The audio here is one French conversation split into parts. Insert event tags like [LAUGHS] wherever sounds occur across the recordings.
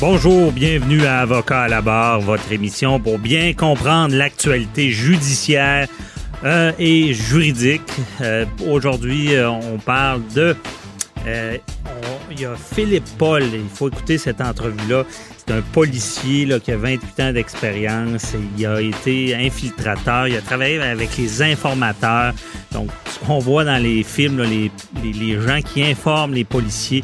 Bonjour, bienvenue à Avocat à la barre, votre émission pour bien comprendre l'actualité judiciaire euh, et juridique. Euh, Aujourd'hui, euh, on parle de... on- il y a Philippe Paul, il faut écouter cette entrevue-là. C'est un policier qui a 28 ans d'expérience. Il a été infiltrateur. Il a travaillé avec les informateurs. Donc, qu'on voit dans les films, les, gens qui informent les policiers,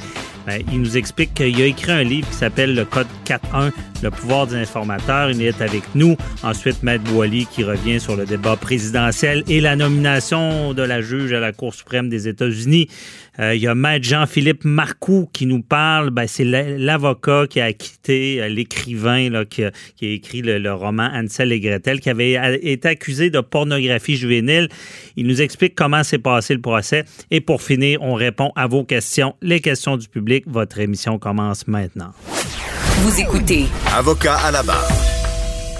il nous explique qu'il a écrit un livre qui s'appelle Le Code 4.1, Le pouvoir des informateurs. Il est avec nous. Ensuite, Maître Boily qui revient sur le débat présidentiel et la nomination de la juge à la Cour suprême des États-Unis. Euh, il y a Maître Jean-Philippe Marcoux qui nous parle. Ben, c'est la- l'avocat qui a quitté euh, l'écrivain qui, a, écrit le, le roman Ansel et Gretel, qui avait été accusé de pornographie juvénile. Il nous explique comment s'est passé le procès. Et pour finir, on répond à vos questions, les questions du public. Votre émission commence maintenant. Vous écoutez Avocat à la barre.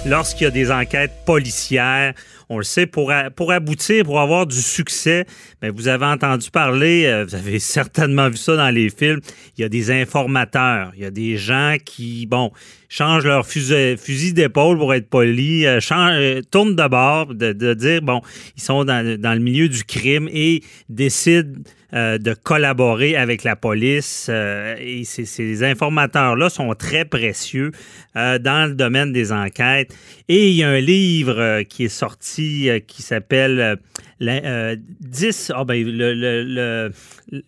lorsqu'il y a des enquêtes policières, on le sait, pour, a- pour aboutir, pour avoir du succès, ben, vous avez entendu parler, euh, vous avez [LAUGHS] certainement vu ça dans les films, il y a des informateurs, il y a des gens qui, bon, changent leur fusil, fusil d'épaule pour être poli, euh, changent- euh, tournent de bord, de, de dire, bon, ils sont dans, dans le milieu du crime et décident euh, de collaborer avec la police. euh, et ces, informateurs-là sont très précieux euh, dans le domaine des enquêtes. Et il y a un livre euh, qui est sorti qui s'appelle la- euh, 10. Ah ben, le- le- le-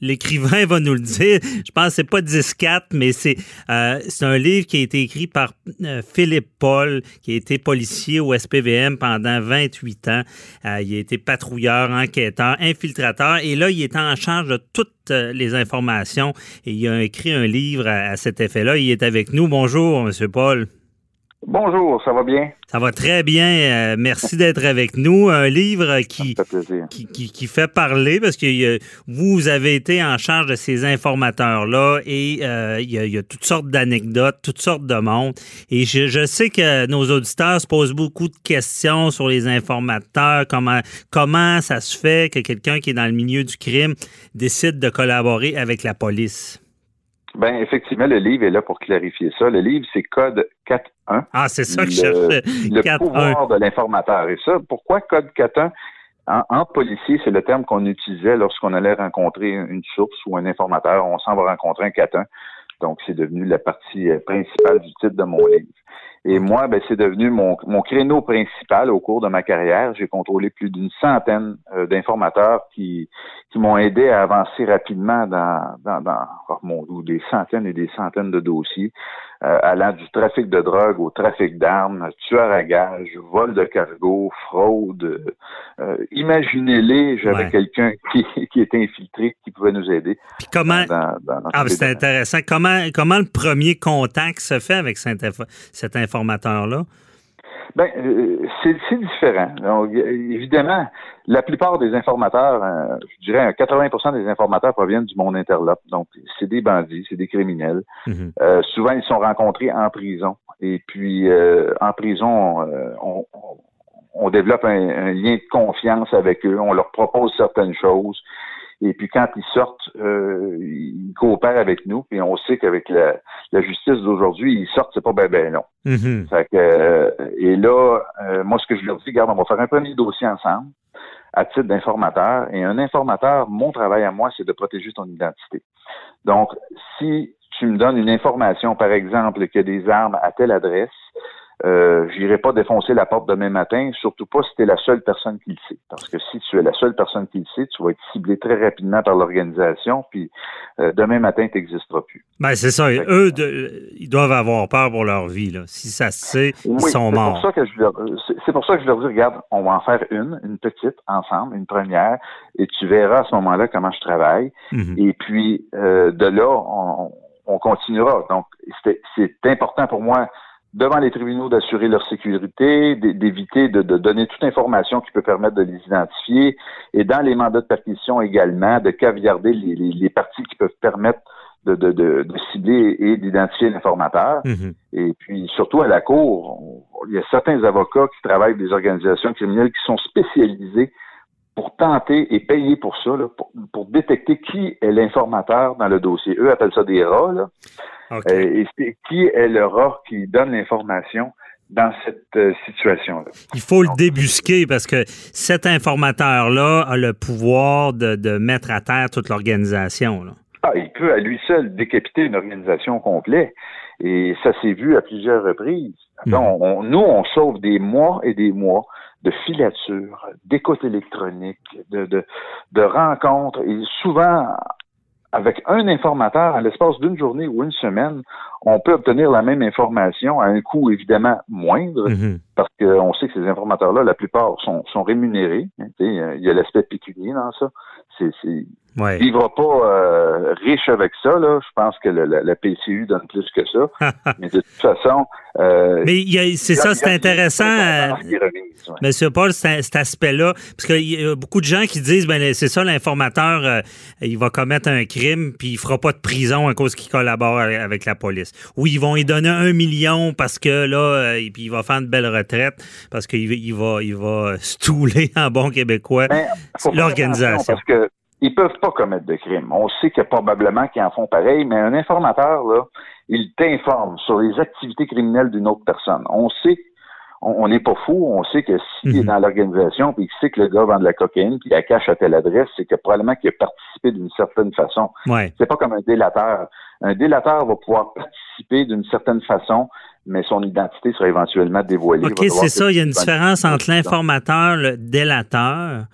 l'écrivain va nous le dire. Je pense que c'est pas 10-4, mais c'est euh, un livre qui a été écrit par euh, Philippe Paul, qui a été policier au SPVM pendant 28 ans. Euh, il a été patrouilleur, enquêteur, infiltrateur. Et là, il est en charge de toutes les informations. Et il a écrit un livre à, à cet effet-là. Il est avec nous. Bonjour, Monsieur Paul. Bonjour, ça va bien? Ça va très bien. Euh, merci d'être avec nous. Un livre qui, fait qui, qui- qui fait parler parce que euh, vous avez été en charge de ces informateurs-là et euh, il y, a, il y a toutes sortes d'anecdotes, toutes sortes de monde. Et je, je sais que nos auditeurs se posent beaucoup de questions sur les informateurs, comment, comment ça se fait que quelqu'un qui est dans le milieu du crime décide de collaborer avec la police. Ben, effectivement, le livre est là pour clarifier ça. Le livre, c'est Code 4.1. Ah, c'est ça que je le, cherchais. le 4-1. pouvoir de l'informateur. Et ça, pourquoi Code 4.1? En, en policier, c'est le terme qu'on utilisait lorsqu'on allait rencontrer une source ou un informateur. On s'en va rencontrer un 4.1. Donc, c'est devenu la partie euh, principale du titre de mon livre. Et moi, ben, c'est devenu mon, mon créneau principal au cours de ma carrière. J'ai contrôlé plus d'une centaine euh, d'informateurs qui, qui m'ont aidé à avancer rapidement dans, dans, dans oh mon des centaines et des centaines de dossiers, allant du trafic de drogue au trafic d'armes, tueur à gage, vol de cargo, fraude. Euh, Imaginez-les, j'avais Ouais. quelqu'un [LAUGHS] qui, qui était infiltré, qui pouvait nous aider. Puis comment, Dans, dans, dans Ah, ces c'est intéressant. Comment, comment le premier contact se fait avec cet, info- cet informateur-là? Ben, euh, c'est différent. Donc, évidemment, la plupart des informateurs, euh, je dirais un 80% des informateurs proviennent du monde interlope. Donc, c'est des bandits, c'est des criminels. Mhm. Euh, souvent, ils sont rencontrés en prison. Et puis, euh, en prison, euh, on, on- on développe un, un lien de confiance avec eux. On leur propose certaines choses. Et puis, quand ils sortent, euh, ils coopèrent avec nous. Puis, on sait qu'avec la, la justice d'aujourd'hui, ils sortent, c'est pas ben ben long. Mhm. Fait que, euh, et là, euh, moi, ce que je leur dis, regarde, on va faire un premier dossier ensemble à titre d'informateur. Et un informateur, mon travail à moi, c'est de protéger ton identité. Donc, si tu me donnes une information, par exemple, qu'il y a des armes à telle adresse, euh, j'irai pas défoncer la porte demain matin, surtout pas si tu es la seule personne qui le sait. Parce que si tu es la seule personne qui le sait, tu vas être ciblé très rapidement par l'organisation, puis euh, demain matin, tu n'existeras plus. Ben, c'est ça. Eux, de- ils doivent avoir peur pour leur vie. Là. Si ça se sait, ils sont c'est pour morts. ça que je leur, c'est- c'est pour ça que je leur dis, regarde, on va en faire une, une petite ensemble, une première, et tu verras à ce moment-là comment je travaille. Mhm. Et puis euh, de là, on, on continuera. Donc, c'est important pour moi devant les tribunaux d'assurer leur sécurité, d'éviter de, donner toute information qui peut permettre de les identifier, et dans les mandats de perquisition également, de caviarder les, les, parties qui peuvent permettre de, de, cibler et d'identifier l'informateur. Mm-hmm. Et puis, surtout à la Cour, il y a certains avocats qui travaillent des organisations criminelles qui sont spécialisés pour tenter et payer pour ça, pour, détecter qui est l'informateur dans le dossier. Eux appellent ça des rats. Là. Euh, et c'est qui est le rat qui donne l'information dans cette euh, situation-là. Il faut le débusquer parce que cet informateur-là a le pouvoir de, mettre à terre toute l'organisation. Ah, il peut à lui seul décapiter une organisation complète. Et ça s'est vu à plusieurs reprises. Hmm. nous, on sauve des mois et des mois de filatures, d'écoute électronique, de, de, de rencontres, et souvent avec un informateur, à l'espace d'une journée ou une semaine, on peut obtenir la même information à un coût évidemment moindre, mhm. parce qu'on sait que ces informateurs-là, la plupart sont, sont rémunérés. Hein, il y a l'aspect pécunier dans ça. C'est, Ouais. Va pas euh, riche avec ça. Là. Je pense que la, PCU donne plus que ça. Mais de toute façon. Euh, Mais c'est ça, c'est intéressant. Euh, Monsieur Paul, cet aspect-là. Parce qu'il y a beaucoup de gens qui disent ben c'est ça, l'informateur, il va commettre un crime, puis il fera pas de prison à cause qu'il collabore avec la police. Ou ils vont lui donner un million parce que là, et puis il va faire une belle retraite parce qu'il il va, il va [LAUGHS] stouler en bon québécois l'organisation. Parce que ils peuvent pas commettre de crime. On sait que probablement qu'ils en font pareil, mais un informateur, là, il t'informe sur les activités criminelles d'une autre personne. On sait, on n'est pas fou, on sait que s'il est mhm. dans l'organisation, puis qu'il sait que le gars vend de la cocaïne, puis la cache à telle adresse, c'est que probablement qu'il a participé d'une certaine façon. Ouais. C'est pas comme un délateur. Un délateur va pouvoir participer d'une certaine façon, mais son identité sera éventuellement dévoilée. OK, c'est ça. Il y a une différence entre l'informateur, le délateur.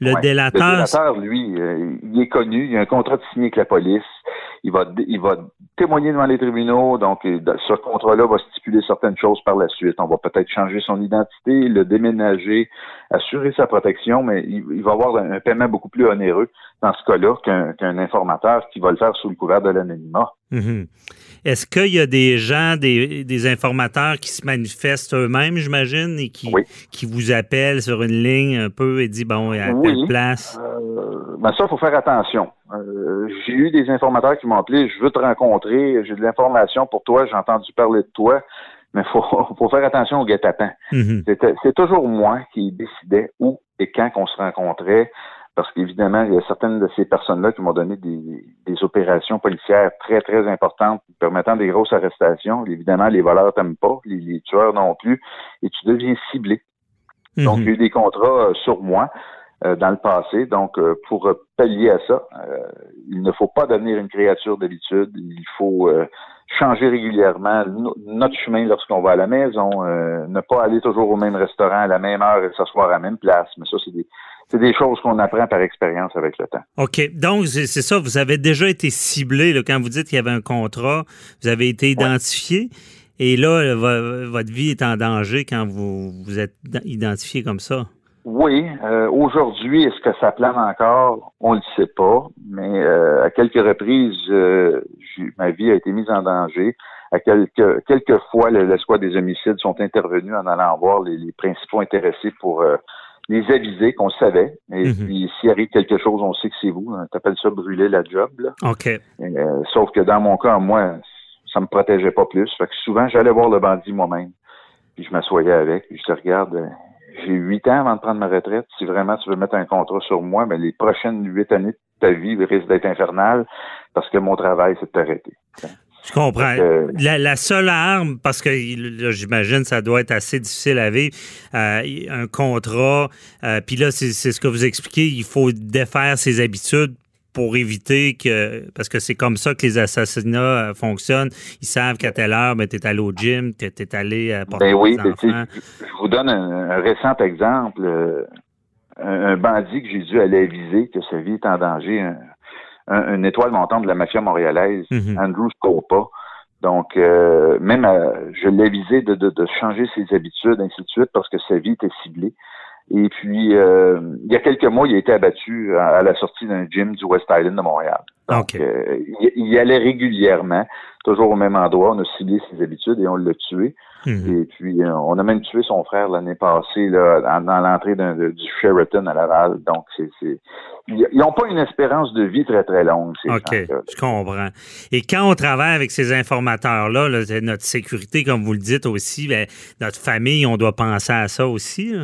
Le délateur. Le délateur, lui, euh, il est connu, il a un contrat de signé avec la police. Il va, il va témoigner devant les tribunaux. Donc, ce contrat-là va stipuler certaines choses par la suite. On va peut-être changer son identité, le déménager, assurer sa protection, mais il, va avoir un, paiement beaucoup plus onéreux dans ce cas-là qu'un informateur qui va le faire sous le couvert de l'anonymat. Mm-hmm. Est-ce qu'il y a des gens, des, informateurs qui se manifestent eux-mêmes, j'imagine, et qui, qui vous appellent sur une ligne un peu et disent, bon, à telle place? Euh, ben ça, il faut faire attention. Euh, j'ai eu des informateurs qui m'ont appelé, je veux te rencontrer, j'ai de l'information pour toi, j'ai entendu parler de toi, mais il faut, [LAUGHS] faut faire attention au guet-apens. Mm-hmm. C'est toujours moi qui décidais où et quand qu'on se rencontrait parce qu'évidemment, il y a certaines de ces personnes-là qui m'ont donné des, opérations policières très, très importantes permettant des grosses arrestations. Évidemment, les voleurs t'aiment pas, les, tueurs non plus, et tu deviens ciblé. Mhm. Donc, il y a eu des contrats euh, sur moi dans le passé. Donc, euh, pour pallier à ça, il ne faut pas devenir une créature d'habitude. Il faut changer régulièrement notre chemin lorsqu'on va à la maison, ne pas aller toujours au même restaurant à la même heure et s'asseoir à la même place. Mais ça, c'est des c'est des choses qu'on apprend par expérience avec le temps. OK. Donc, c'est ça, vous avez déjà été ciblé là, quand vous dites qu'il y avait un contrat, vous avez été identifié. Et là, votre vie est en danger quand vous vous êtes identifié comme ça. Oui. Euh, aujourd'hui, est-ce que ça plane encore? On ne le sait pas. Mais euh, à quelques reprises, euh, ma vie a été mise en danger. À quelques, quelques fois, l'escouade des homicides sont intervenus en allant voir les, les principaux intéressés pour les aviser qu'on savait. Et mhm. puis, s'il arrive quelque chose, on sait que c'est vous. T'appelles ça brûler la job. Là. OK. Euh, sauf que dans mon cas, moi, ça me protégeait pas plus. Fait que souvent, j'allais voir le bandit moi-même. Puis je m'assoyais avec. Puis je te regarde. J'ai huit ans avant de prendre ma retraite. Si vraiment tu veux mettre un contrat sur moi, mais les prochaines huit années de ta vie risquent d'être infernales parce que mon travail, c'est de t'arrêter. Je comprends. La, seule arme, parce que j'imagine ça doit être assez difficile à vivre, euh, un contrat, euh, puis là, c'est ce que vous expliquez, il faut défaire ses habitudes pour éviter que, parce que c'est comme ça que les assassinats euh, fonctionnent. Ils savent qu'à telle heure, ben, tu es allé au gym, tu es, allé porter ben oui, ben, Je vous donne un, récent exemple. Un, bandit que j'ai dû aller viser, que sa vie est en danger, une étoile montante de la mafia montréalaise, mhm. Andrew Scopa. Donc, euh, même euh, je l'ai visé de, de, changer ses habitudes, ainsi de suite, parce que sa vie était ciblée. Et puis, euh, il y a quelques mois, il a été abattu à, la sortie d'un gym du West Island de Montréal. Donc, euh, il, y allait régulièrement, toujours au même endroit. On a ciblé ses habitudes et on l'a tué. Mhm. Et puis, euh, on a même tué son frère l'année passée là, dans, l'entrée du Sheraton à Laval. Donc, c'est, ils n'ont pas une espérance de vie très, très longue. Ces OK, je comprends. Et quand on travaille avec ces informateurs-là, notre sécurité, comme vous le dites aussi, ben, notre famille, on doit penser à ça aussi.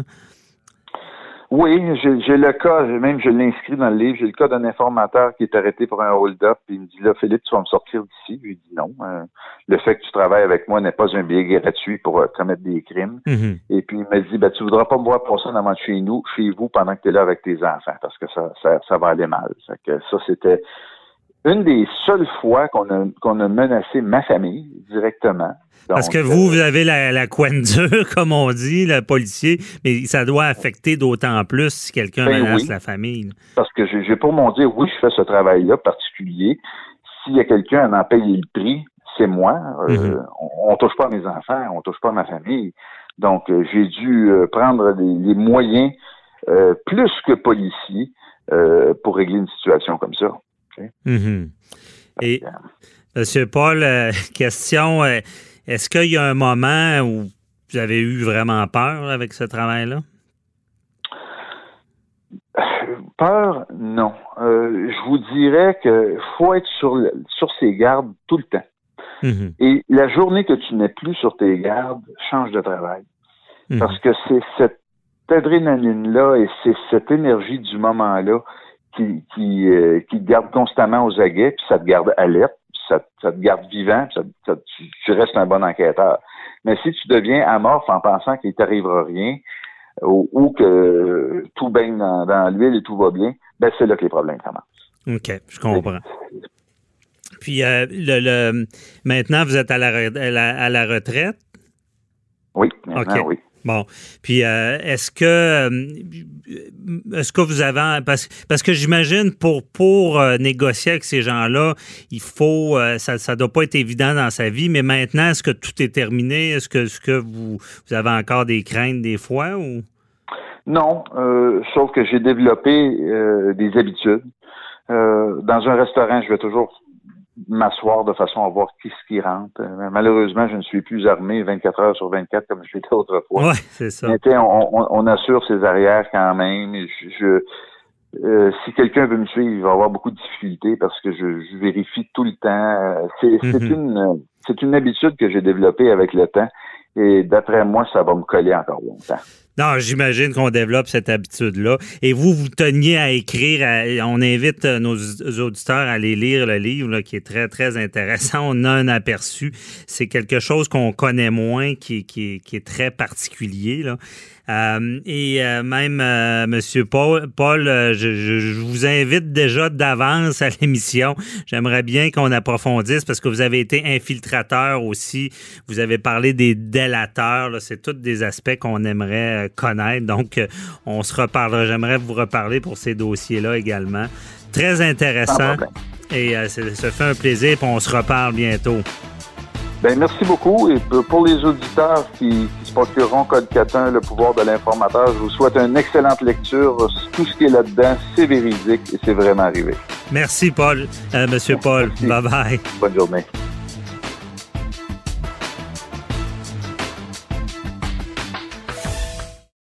Oui, j'ai le cas, même je l'ai inscrit dans le livre, j'ai le cas d'un informateur qui est arrêté pour un hold-up, il me dit là, Philippe, tu vas me sortir d'ici. Je lui dis non. Euh, le fait que tu travailles avec moi n'est pas un billet gratuit pour euh, commettre des crimes. Mm-hmm. Et puis il m'a dit ben, tu voudras pas me voir pour ça dans chez nous, chez vous, pendant que tu es là avec tes enfants, parce que ça, ça, ça va aller mal. que ça, c'était une des seules fois qu'on a, qu'on a menacé ma famille directement. Parce que vous, vous avez la, la dure, [LAUGHS] comme on dit, le policier, mais ça doit affecter d'autant plus si quelqu'un ben menace la famille. Parce que j'ai pour mon dire, oui, je fais ce travail-là particulier. S'il y a quelqu'un à en payer le prix, c'est moi. Euh, mhm. on, ne touche pas à mes enfants, on touche pas à ma famille. Donc, euh, j'ai dû euh, prendre les, moyens plus que policiers pour régler une situation comme ça. Mhm. Et, Monsieur Paul, euh, [LAUGHS] question, euh, est-ce qu'il y a un moment où vous avez eu vraiment peur avec ce travail-là? Peur, non. Euh, je vous dirais qu'il faut être sur, sur ses gardes tout le temps. Mhm. Et la journée que tu n'es plus sur tes gardes, change de travail. Mhm. Parce que c'est cette adrénaline-là et c'est cette énergie du moment-là qui, qui, euh, qui te garde constamment aux aguets, puis ça te garde alerte, puis ça, ça te garde vivant, puis ça, tu, restes un bon enquêteur. Mais si tu deviens amorphe en pensant qu'il t'arrivera rien, ou, que tout baigne dans, l'huile et tout va bien, ben c'est là que les problèmes commencent. OK, je comprends. Puis euh, le, le, maintenant, vous êtes à la, à la, retraite? Oui, maintenant, oui. Bon, puis euh, est-ce que euh, est-ce que vous avez parce, parce que j'imagine pour pour euh, négocier avec ces gens-là, il faut ça ça doit pas être évident dans sa vie, mais maintenant est-ce que tout est terminé? Est-ce que ce que vous vous avez encore des craintes des fois ou? Non, sauf que j'ai développé des habitudes. dans un restaurant, je vais toujours m'asseour de façon à voir qui ce qui rentre. Euh, malheureusement, je ne suis plus armé 24 heures sur 24 comme je l'étais autrefois. Oui, c'est ça. on, assure ses arrières quand même. Je, euh, si quelqu'un veut me suivre, il va avoir beaucoup de difficultés parce que je, vérifie tout le temps. Euh, c'est mm-hmm. une c'est une habitude que j'ai développée avec le temps et d'après moi, ça va me coller encore longtemps. Non, j'imagine qu'on développe cette habitude-là. Et vous, vous teniez à écrire. on invite euh, nos auditeurs à aller lire le livre, qui est très, très intéressant. On a un aperçu. C'est quelque chose qu'on connaît moins, qui, qui, qui est très particulier. Là. Euh, et euh, même, euh, Monsieur Paul, Paul je, vous invite déjà d'avance à [LAUGHS] l'émission. J'aimerais bien qu'on approfondisse parce que vous avez été infiltrateur aussi. Vous avez parlé des délateurs. C'est tous des aspects qu'on aimerait connaître. Donc, on se reparlera. J'aimerais vous reparler pour ces dossiers-là également. Très intéressant. Et ça fait un plaisir. on se reparle bientôt. Ben, merci beaucoup. Et pour les auditeurs qui, Code 4.1, le pouvoir de l'informateur, je vous souhaite une excellente lecture. Tout ce qui est là-dedans, c'est véridique et c'est vraiment arrivé. Merci, Paul. Euh, Monsieur Paul. Bye bye. Bonne journée.